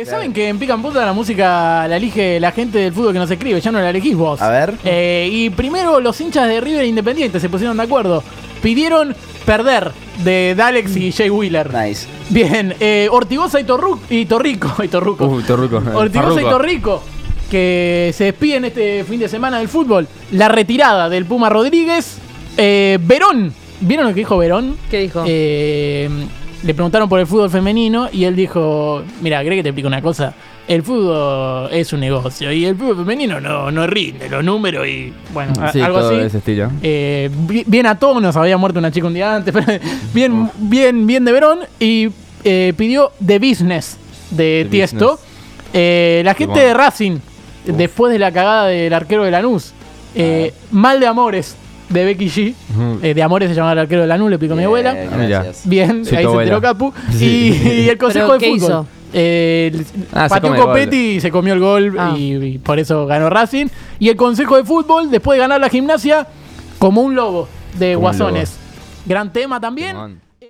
Eh, ¿Saben que en Pica en Punta la música la elige la gente del fútbol que nos escribe? Ya no la elegís vos. A ver. Eh, y primero los hinchas de River Independiente se pusieron de acuerdo. Pidieron perder de Dalex y Jay Wheeler. Nice. Bien, eh, Ortigosa y, Torru y Torrico. Y Torruco. Uh, Torruco. Ortigosa y Farruco. Torrico. Que se despiden este fin de semana del fútbol. La retirada del Puma Rodríguez. Eh, Verón. ¿Vieron lo que dijo Verón? ¿Qué dijo? Eh, le preguntaron por el fútbol femenino y él dijo, mira, ¿crees que te explico una cosa? El fútbol es un negocio y el fútbol femenino no, no rinde los números y bueno, Sí, algo todo así. ese estilo. Eh, bi- bien a tono, nos había muerto una chica un día antes, pero bien, bien, bien de Verón y eh, pidió The Business de The Tiesto. Business. Eh, la gente bueno. de Racing, después de la cagada del arquero de Lanús, eh, Mal de Amores de Becky G. Eh, de Amores se llamaba el arquero de Lanús, le explicó mi abuela. Bien, Ah, gracias. Bien, Sí, ahí se enteró. Capu. Sí. Y, y el consejo ¿Pero de qué fútbol. hizo? Eh, Ah, pateó Copetti gol. y se comió el gol Ah. y, y por eso ganó Racing. Y el consejo de fútbol, después de ganar la gimnasia, como un lobo de Como un Guasones. Gran tema también. Simón.